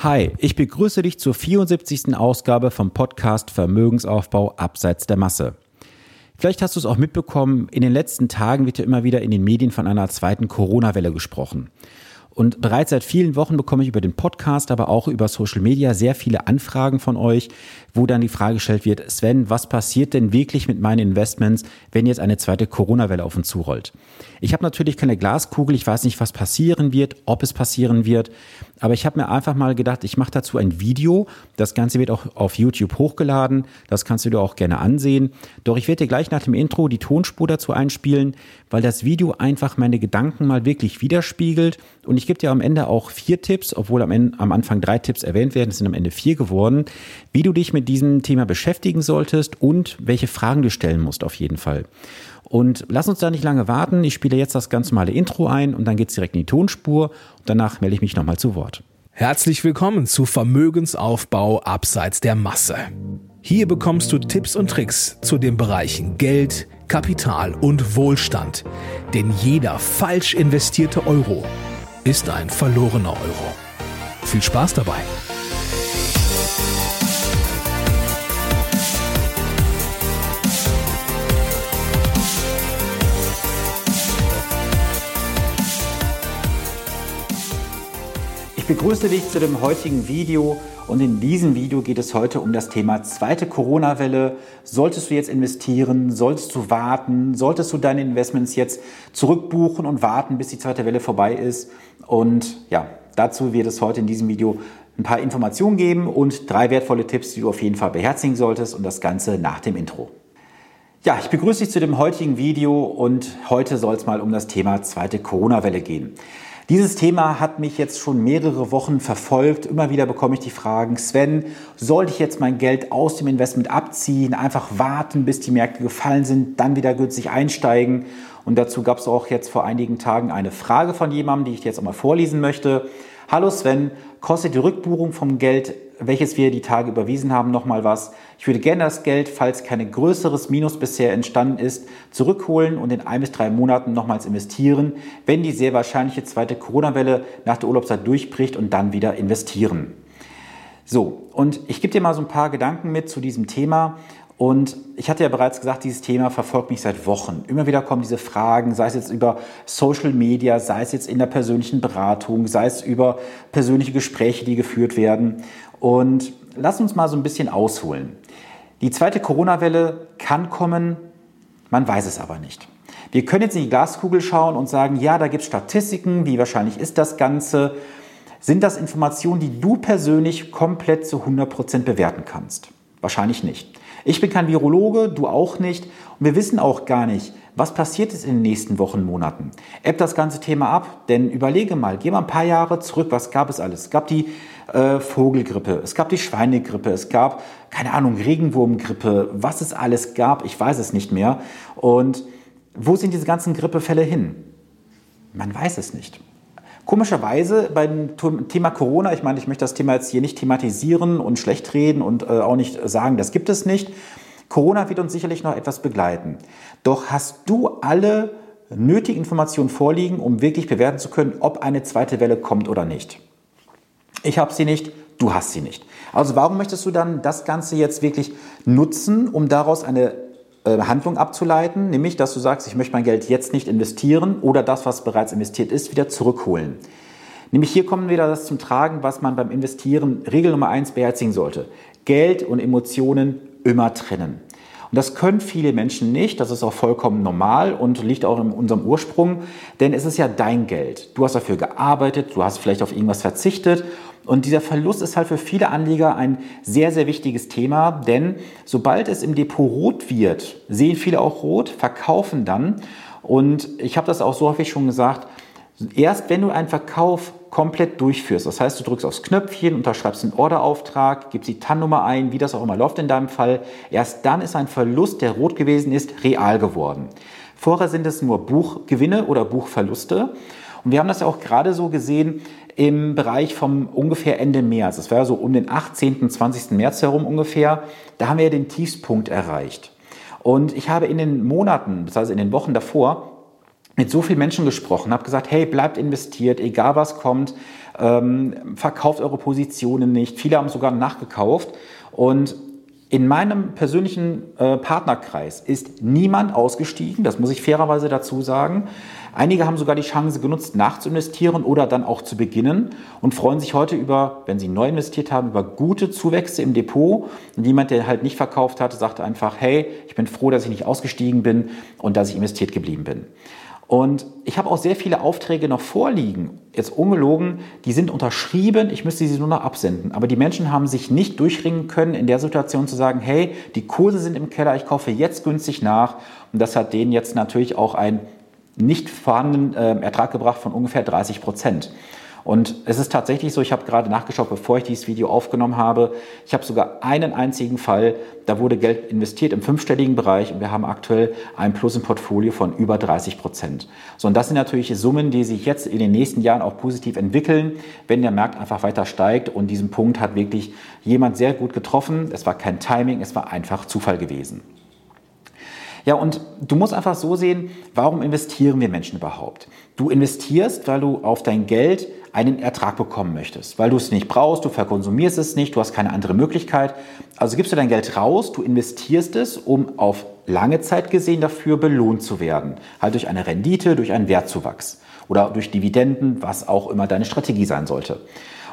Hi, ich begrüße dich zur 74. Ausgabe vom Podcast Vermögensaufbau abseits der Masse. Vielleicht hast du es auch mitbekommen, in den letzten Tagen wird ja immer wieder in den Medien von einer zweiten Corona-Welle gesprochen. Und bereits seit vielen Wochen bekomme ich über den Podcast, aber auch über Social Media sehr viele Anfragen von euch, wo dann die Frage gestellt wird, Sven, was passiert denn wirklich mit meinen Investments, wenn jetzt eine zweite Corona-Welle auf uns zurollt? Ich habe natürlich keine Glaskugel, ich weiß nicht, was passieren wird, ob es passieren wird, aber ich habe mir einfach mal gedacht, ich mache dazu ein Video. Das Ganze wird auch auf YouTube hochgeladen, das kannst du dir auch gerne ansehen. Doch ich werde dir gleich nach dem Intro die Tonspur dazu einspielen, weil das Video einfach meine Gedanken mal wirklich widerspiegelt und ich gebe dir am Ende auch vier Tipps, obwohl am, Ende, am Anfang drei Tipps erwähnt werden, es sind am Ende vier geworden, wie du dich mit diesem Thema beschäftigen solltest und welche Fragen du stellen musst auf jeden Fall. Und lass uns da nicht lange warten. Ich spiele jetzt das ganz normale Intro ein und dann geht's direkt in die Tonspur. Und danach melde ich mich nochmal zu Wort. Herzlich willkommen zu Vermögensaufbau abseits der Masse. Hier bekommst du Tipps und Tricks zu den Bereichen Geld, Kapital und Wohlstand. Denn jeder falsch investierte Euro ist ein verlorener Euro. Viel Spaß dabei! Begrüße dich zu dem heutigen Video und in diesem Video geht es heute um das Thema zweite Corona-Welle. Solltest du jetzt investieren? Solltest du warten? Solltest du deine Investments jetzt zurückbuchen und warten, bis die zweite Welle vorbei ist? Und ja, dazu wird es heute in diesem Video ein paar Informationen geben und drei wertvolle Tipps, die du auf jeden Fall beherzigen solltest und das Ganze nach dem Intro. Ja, ich begrüße dich zu dem heutigen Video und heute soll es mal um das Thema zweite Corona-Welle gehen. Dieses Thema hat mich jetzt schon mehrere Wochen verfolgt. Immer wieder bekomme ich die Fragen, Sven, sollte ich jetzt mein Geld aus dem Investment abziehen, einfach warten, bis die Märkte gefallen sind, dann wieder günstig einsteigen? Und dazu gab es auch jetzt vor einigen Tagen eine Frage von jemandem, die ich jetzt auch mal vorlesen möchte. Hallo Sven, kostet die Rückbuchung vom Geld welches wir die Tage überwiesen haben, nochmal was. Ich würde gerne das Geld, falls kein größeres Minus bisher entstanden ist, zurückholen und in ein bis drei Monaten nochmals investieren, wenn die sehr wahrscheinliche zweite Corona-Welle nach der Urlaubszeit durchbricht und dann wieder investieren. So, und ich gebe dir mal so ein paar Gedanken mit zu diesem Thema. Und ich hatte ja bereits gesagt, dieses Thema verfolgt mich seit Wochen. Immer wieder kommen diese Fragen, sei es jetzt über Social Media, sei es jetzt in der persönlichen Beratung, sei es über persönliche Gespräche, die geführt werden. Und lass uns mal so ein bisschen ausholen. Die zweite Corona-Welle kann kommen, man weiß es aber nicht. Wir können jetzt in die Glaskugel schauen und sagen, ja, da gibt es Statistiken, wie wahrscheinlich ist das Ganze. Sind das Informationen, die du persönlich komplett zu 100% bewerten kannst? Wahrscheinlich nicht. Ich bin kein Virologe, du auch nicht. Und wir wissen auch gar nicht, was passiert ist in den nächsten Wochen, Monaten. Ebbt das ganze Thema ab, denn überlege mal, geh mal ein paar Jahre zurück, was gab es alles? Es gab die äh, Vogelgrippe, es gab die Schweinegrippe, es gab, keine Ahnung, Regenwurmgrippe, was es alles gab, ich weiß es nicht mehr. Und wo sind diese ganzen Grippefälle hin? Man weiß es nicht. Komischerweise beim Thema Corona, ich meine, ich möchte das Thema jetzt hier nicht thematisieren und schlecht reden und äh, auch nicht sagen, das gibt es nicht. Corona wird uns sicherlich noch etwas begleiten. Doch hast du alle nötigen Informationen vorliegen, um wirklich bewerten zu können, ob eine zweite Welle kommt oder nicht? Ich habe sie nicht, du hast sie nicht. Also warum möchtest du dann das Ganze jetzt wirklich nutzen, um daraus eine Handlung abzuleiten, nämlich dass du sagst, ich möchte mein Geld jetzt nicht investieren oder das, was bereits investiert ist, wieder zurückholen. Nämlich hier kommen wieder das zum Tragen, was man beim Investieren Regel Nummer eins beherzigen sollte. Geld und Emotionen immer trennen. Und das können viele Menschen nicht. Das ist auch vollkommen normal und liegt auch in unserem Ursprung, denn es ist ja dein Geld. Du hast dafür gearbeitet, du hast vielleicht auf irgendwas verzichtet und dieser Verlust ist halt für viele Anleger ein sehr, sehr wichtiges Thema, denn sobald es im Depot rot wird, sehen viele auch rot, verkaufen dann. Und ich habe das auch so häufig schon gesagt, erst wenn du einen Verkauf komplett durchführst, das heißt, du drückst aufs Knöpfchen, unterschreibst einen Orderauftrag, gibst die TAN-Nummer ein, wie das auch immer läuft in deinem Fall, erst dann ist ein Verlust, der rot gewesen ist, real geworden. Vorher sind es nur Buchgewinne oder Buchverluste. Und wir haben das ja auch gerade so gesehen im Bereich vom ungefähr Ende März. Das war so um den 18., 20. März herum ungefähr. Da haben wir den Tiefspunkt erreicht. Und ich habe in den Monaten, heißt in den Wochen davor, mit so vielen Menschen gesprochen, habe gesagt, hey, bleibt investiert, egal was kommt, ähm, verkauft eure Positionen nicht. Viele haben sogar nachgekauft und in meinem persönlichen äh, Partnerkreis ist niemand ausgestiegen, das muss ich fairerweise dazu sagen. Einige haben sogar die Chance genutzt, nachzuinvestieren oder dann auch zu beginnen und freuen sich heute über, wenn sie neu investiert haben, über gute Zuwächse im Depot. Und jemand, der halt nicht verkauft hat, sagt einfach, hey, ich bin froh, dass ich nicht ausgestiegen bin und dass ich investiert geblieben bin. Und ich habe auch sehr viele Aufträge noch vorliegen, jetzt ungelogen, die sind unterschrieben, ich müsste sie nur noch absenden. Aber die Menschen haben sich nicht durchringen können, in der Situation zu sagen, hey, die Kurse sind im Keller, ich kaufe jetzt günstig nach. Und das hat denen jetzt natürlich auch einen nicht vorhandenen äh, Ertrag gebracht von ungefähr 30 Prozent. Und es ist tatsächlich so, ich habe gerade nachgeschaut, bevor ich dieses Video aufgenommen habe, ich habe sogar einen einzigen Fall, da wurde Geld investiert im fünfstelligen Bereich und wir haben aktuell ein Plus im Portfolio von über 30 Prozent. So, und das sind natürlich Summen, die sich jetzt in den nächsten Jahren auch positiv entwickeln, wenn der Markt einfach weiter steigt. Und diesen Punkt hat wirklich jemand sehr gut getroffen. Es war kein Timing, es war einfach Zufall gewesen. Ja, und du musst einfach so sehen, warum investieren wir Menschen überhaupt? Du investierst, weil du auf dein Geld einen Ertrag bekommen möchtest, weil du es nicht brauchst, du verkonsumierst es nicht, du hast keine andere Möglichkeit. Also gibst du dein Geld raus, du investierst es, um auf lange Zeit gesehen dafür belohnt zu werden. Halt durch eine Rendite, durch einen Wertzuwachs oder durch Dividenden, was auch immer deine Strategie sein sollte.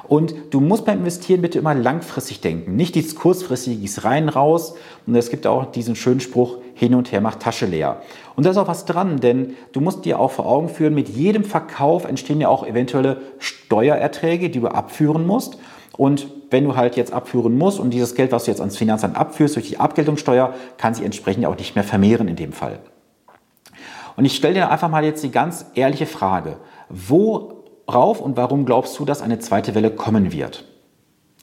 Und du musst beim Investieren bitte immer langfristig denken, nicht dieses kurzfristige rein raus. Und es gibt auch diesen schönen Spruch, hin und her macht Tasche leer. Und da ist auch was dran, denn du musst dir auch vor Augen führen, mit jedem Verkauf entstehen ja auch eventuelle Steuererträge, die du abführen musst. Und wenn du halt jetzt abführen musst und dieses Geld, was du jetzt ans Finanzamt abführst durch die Abgeltungssteuer, kann sich entsprechend auch nicht mehr vermehren in dem Fall. Und ich stelle dir einfach mal jetzt die ganz ehrliche Frage. Worauf und warum glaubst du, dass eine zweite Welle kommen wird?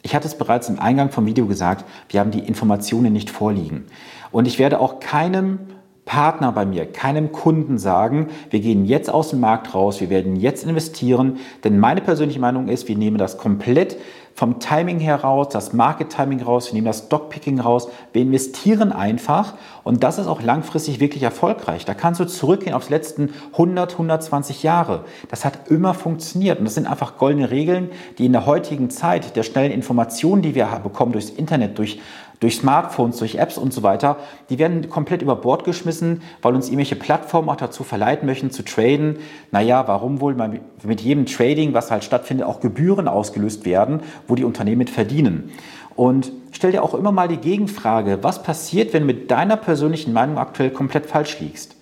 Ich hatte es bereits im Eingang vom Video gesagt, wir haben die Informationen nicht vorliegen. Und ich werde auch keinem Partner bei mir, keinem Kunden sagen, wir gehen jetzt aus dem Markt raus, wir werden jetzt investieren, denn meine persönliche Meinung ist, wir nehmen das komplett vom Timing heraus, das Market Timing raus, wir nehmen das Stockpicking raus, wir investieren einfach und das ist auch langfristig wirklich erfolgreich. Da kannst du zurückgehen auf die letzten 100, 120 Jahre. Das hat immer funktioniert und das sind einfach goldene Regeln, die in der heutigen Zeit der schnellen Informationen, die wir bekommen durchs Internet, durch durch Smartphones, durch Apps und so weiter, die werden komplett über Bord geschmissen, weil uns irgendwelche Plattformen auch dazu verleiten möchten zu traden. Naja, warum wohl mit jedem Trading, was halt stattfindet, auch Gebühren ausgelöst werden, wo die Unternehmen mit verdienen. Und stell dir auch immer mal die Gegenfrage, was passiert, wenn du mit deiner persönlichen Meinung aktuell komplett falsch liegst?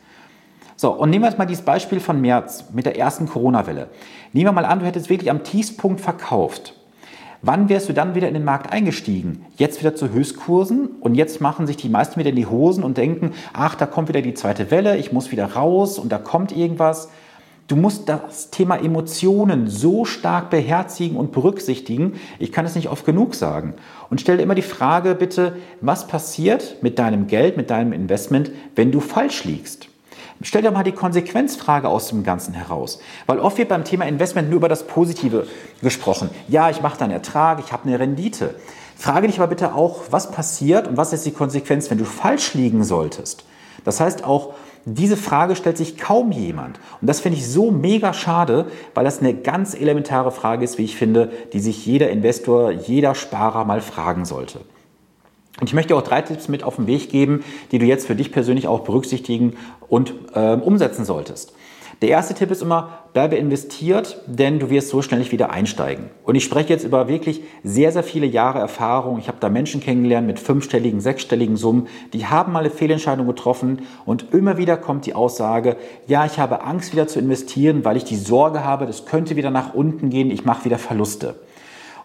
So, und nehmen wir jetzt mal dieses Beispiel von März mit der ersten Corona-Welle. Nehmen wir mal an, du hättest wirklich am Tiefpunkt verkauft. Wann wärst du dann wieder in den Markt eingestiegen? Jetzt wieder zu Höchstkursen und jetzt machen sich die meisten wieder in die Hosen und denken, ach, da kommt wieder die zweite Welle, ich muss wieder raus und da kommt irgendwas. Du musst das Thema Emotionen so stark beherzigen und berücksichtigen. Ich kann es nicht oft genug sagen. Und stell dir immer die Frage bitte, was passiert mit deinem Geld, mit deinem Investment, wenn du falsch liegst? Stell dir mal die Konsequenzfrage aus dem Ganzen heraus. Weil oft wird beim Thema Investment nur über das Positive gesprochen. Ja, ich mache da einen Ertrag, ich habe eine Rendite. Frage dich aber bitte auch, was passiert und was ist die Konsequenz, wenn du falsch liegen solltest. Das heißt auch, diese Frage stellt sich kaum jemand. Und das finde ich so mega schade, weil das eine ganz elementare Frage ist, wie ich finde, die sich jeder Investor, jeder Sparer mal fragen sollte. Und ich möchte auch drei Tipps mit auf den Weg geben, die du jetzt für dich persönlich auch berücksichtigen und äh, umsetzen solltest. Der erste Tipp ist immer, bleibe investiert, denn du wirst so schnell nicht wieder einsteigen. Und ich spreche jetzt über wirklich sehr, sehr viele Jahre Erfahrung. Ich habe da Menschen kennengelernt mit fünfstelligen, sechsstelligen Summen, die haben mal eine Fehlentscheidung getroffen und immer wieder kommt die Aussage, ja, ich habe Angst wieder zu investieren, weil ich die Sorge habe, das könnte wieder nach unten gehen, ich mache wieder Verluste.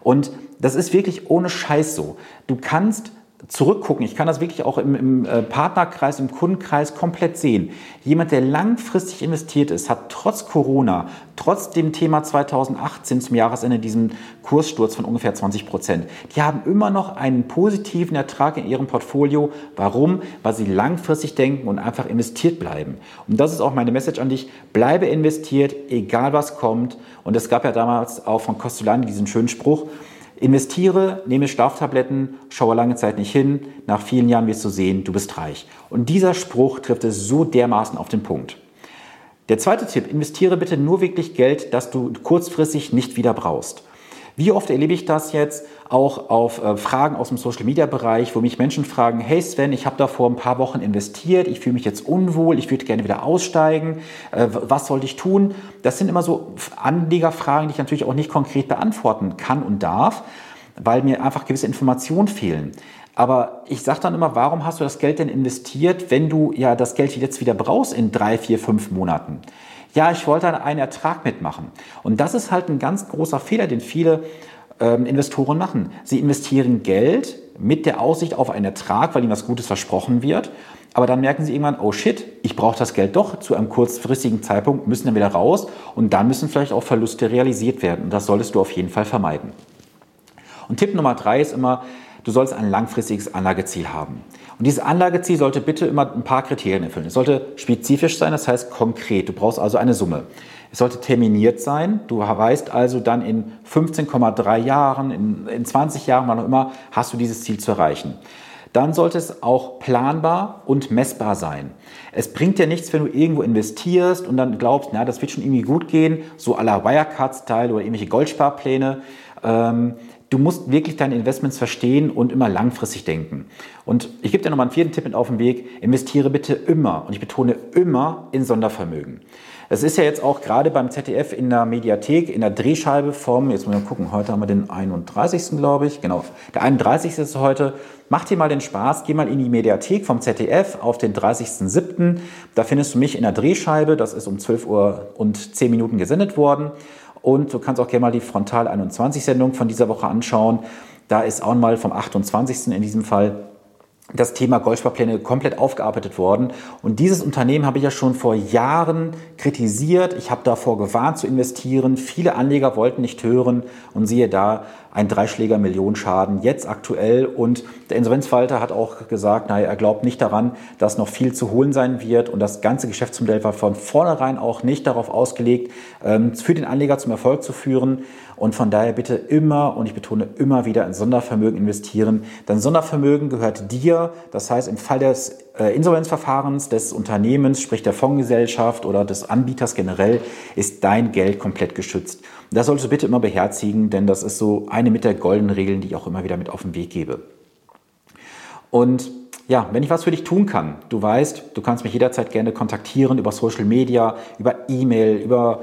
Und das ist wirklich ohne Scheiß so. Du kannst zurückgucken, ich kann das wirklich auch im, im, äh, Partnerkreis, im Kundenkreis komplett sehen. Jemand, der langfristig investiert ist, hat trotz Corona, trotz dem Thema 2018 zum Jahresende diesen Kurssturz von ungefähr 20 Prozent, die haben immer noch einen positiven Ertrag in ihrem Portfolio. Warum? Weil sie langfristig denken und einfach investiert bleiben. Und das ist auch meine Message an dich. Bleibe investiert, egal was kommt. Und es gab ja damals auch von Costolani diesen schönen Spruch, Investiere, nehme Schlaftabletten, schaue lange Zeit nicht hin, nach vielen Jahren wirst du sehen, du bist reich. Und dieser Spruch trifft es so dermaßen auf den Punkt. Der zweite Tipp, investiere bitte nur wirklich Geld, das du kurzfristig nicht wieder brauchst. Wie oft erlebe ich das jetzt auch auf äh, Fragen aus dem Social-Media-Bereich, wo mich Menschen fragen, hey Sven, ich habe da vor ein paar Wochen investiert, ich fühle mich jetzt unwohl, ich würde gerne wieder aussteigen, äh, was sollte ich tun? Das sind immer so Anlegerfragen, die ich natürlich auch nicht konkret beantworten kann und darf, weil mir einfach gewisse Informationen fehlen. Aber ich sage dann immer, warum hast du das Geld denn investiert, wenn du ja das Geld jetzt wieder brauchst in drei, vier, fünf Monaten? Ja, ich wollte einen Ertrag mitmachen. Und das ist halt ein ganz großer Fehler, den viele ähm, Investoren machen. Sie investieren Geld mit der Aussicht auf einen Ertrag, weil ihnen was Gutes versprochen wird. Aber dann merken sie irgendwann, oh shit, ich brauche das Geld doch zu einem kurzfristigen Zeitpunkt, müssen dann wieder raus und dann müssen vielleicht auch Verluste realisiert werden. Und das solltest du auf jeden Fall vermeiden. Und Tipp Nummer drei ist immer, du sollst ein langfristiges Anlageziel haben. Und dieses Anlageziel sollte bitte immer ein paar Kriterien erfüllen. Es sollte spezifisch sein, das heißt konkret. Du brauchst also eine Summe. Es sollte terminiert sein. Du weißt also dann in 15,3 Jahren, in, in 20 Jahren, wann auch immer, hast du dieses Ziel zu erreichen. Dann sollte es auch planbar und messbar sein. Es bringt dir nichts, wenn du irgendwo investierst und dann glaubst, na, das wird schon irgendwie gut gehen, so à la Wirecard-Style oder irgendwelche Goldsparpläne. Ähm, du musst wirklich deine Investments verstehen und immer langfristig denken. Und ich gebe dir nochmal einen vierten Tipp mit auf den Weg. Investiere bitte immer, und ich betone immer, in Sondervermögen. Es ist ja jetzt auch gerade beim ZDF in der Mediathek, in der Drehscheibe vom, jetzt wir gucken, heute haben wir den 31. glaube ich, genau, der 31. ist heute. Mach dir mal den Spaß, geh mal in die Mediathek vom ZDF auf den 30.07. Da findest du mich in der Drehscheibe, das ist um 12 Uhr und 10 Minuten gesendet worden. Und du kannst auch gerne mal die Frontal 21 Sendung von dieser Woche anschauen. Da ist auch mal vom 28. in diesem Fall das Thema Goldsparpläne komplett aufgearbeitet worden. Und dieses Unternehmen habe ich ja schon vor Jahren kritisiert. Ich habe davor gewarnt zu investieren. Viele Anleger wollten nicht hören und siehe da, ein Dreischläger Millionenschaden jetzt aktuell. Und der Insolvenzverwalter hat auch gesagt, naja, er glaubt nicht daran, dass noch viel zu holen sein wird. Und das ganze Geschäftsmodell war von vornherein auch nicht darauf ausgelegt, ähm, für den Anleger zum Erfolg zu führen. Und von daher bitte immer, und ich betone immer wieder, in Sondervermögen investieren. Denn Sondervermögen gehört dir. Das heißt, im Fall des äh, Insolvenzverfahrens des Unternehmens, sprich der Fondsgesellschaft oder des Anbieters generell, ist dein Geld komplett geschützt. Das solltest du bitte immer beherzigen, denn das ist so eine mit der goldenen Regeln, die ich auch immer wieder mit auf den Weg gebe. Und ja, wenn ich was für dich tun kann, du weißt, du kannst mich jederzeit gerne kontaktieren über Social Media, über E-Mail, über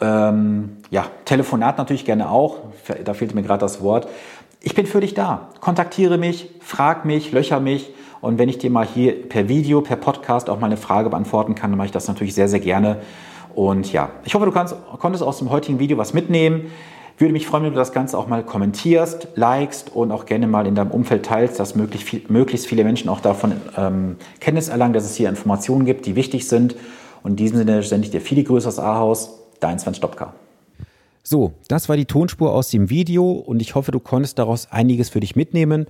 ähm, ja, Telefonat natürlich gerne auch. Da fehlt mir gerade das Wort. Ich bin für dich da. Kontaktiere mich, frag mich, löcher mich. Und wenn ich dir mal hier per Video, per Podcast auch mal eine Frage beantworten kann, dann mache ich das natürlich sehr, sehr gerne. Und ja, ich hoffe, du kannst, konntest aus dem heutigen Video was mitnehmen. Würde mich freuen, wenn du das Ganze auch mal kommentierst, likest und auch gerne mal in deinem Umfeld teilst, dass möglichst, viel, möglichst viele Menschen auch davon ähm, Kenntnis erlangen, dass es hier Informationen gibt, die wichtig sind. Und in diesem Sinne sende ich dir viele Grüße aus Ahaus. Dein Sven Stopka. So, das war die Tonspur aus dem Video und ich hoffe, du konntest daraus einiges für dich mitnehmen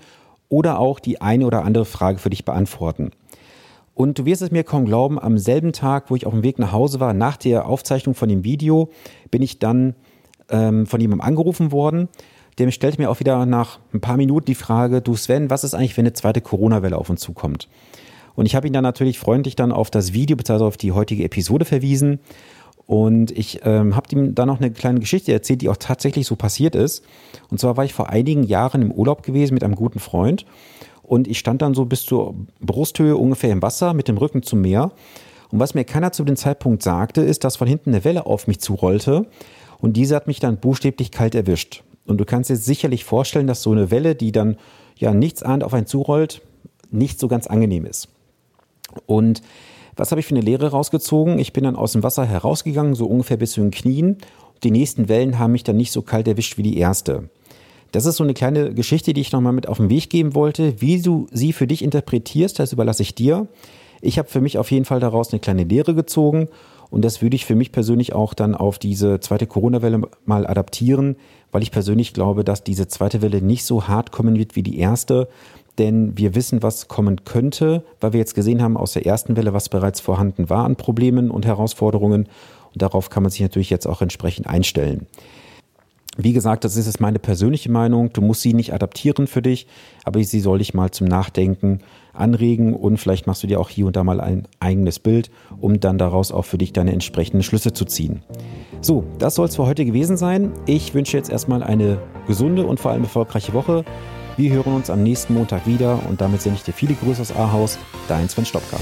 oder auch die eine oder andere Frage für dich beantworten. Und du wirst es mir kaum glauben, am selben Tag, wo ich auf dem Weg nach Hause war, nach der Aufzeichnung von dem Video, bin ich dann ähm, von jemandem angerufen worden. Der stellte mir auch wieder nach ein paar Minuten die Frage, du Sven, was ist eigentlich, wenn eine zweite Corona-Welle auf uns zukommt? Und ich habe ihn dann natürlich freundlich dann auf das Video bzw. auf die heutige Episode verwiesen und ich ähm, habe ihm dann noch eine kleine Geschichte erzählt, die auch tatsächlich so passiert ist. Und zwar war ich vor einigen Jahren im Urlaub gewesen mit einem guten Freund. Und ich stand dann so bis zur Brusthöhe ungefähr im Wasser mit dem Rücken zum Meer. Und was mir keiner zu dem Zeitpunkt sagte, ist, dass von hinten eine Welle auf mich zurollte. Und diese hat mich dann buchstäblich kalt erwischt. Und du kannst dir sicherlich vorstellen, dass so eine Welle, die dann ja nichts ahnt auf einen zurollt, nicht so ganz angenehm ist. Und was habe ich für eine Lehre rausgezogen? Ich bin dann aus dem Wasser herausgegangen, so ungefähr bis zu den Knien. Die nächsten Wellen haben mich dann nicht so kalt erwischt wie die erste. Das ist so eine kleine Geschichte, die ich nochmal mit auf den Weg geben wollte. Wie du sie für dich interpretierst, das überlasse ich dir. Ich habe für mich auf jeden Fall daraus eine kleine Lehre gezogen und das würde ich für mich persönlich auch dann auf diese zweite Corona-Welle mal adaptieren, weil ich persönlich glaube, dass diese zweite Welle nicht so hart kommen wird wie die erste denn wir wissen, was kommen könnte, weil wir jetzt gesehen haben aus der ersten Welle, was bereits vorhanden war an Problemen und Herausforderungen. Und darauf kann man sich natürlich jetzt auch entsprechend einstellen. Wie gesagt, das ist jetzt meine persönliche Meinung. Du musst sie nicht adaptieren für dich, aber sie soll dich mal zum Nachdenken anregen und vielleicht machst du dir auch hier und da mal ein eigenes Bild, um dann daraus auch für dich deine entsprechenden Schlüsse zu ziehen. So, das soll es für heute gewesen sein. Ich wünsche jetzt erstmal eine gesunde und vor allem erfolgreiche Woche. Wir hören uns am nächsten Montag wieder und damit sende ich dir viele Grüße aus Ahaus. Dein Sven Stopka.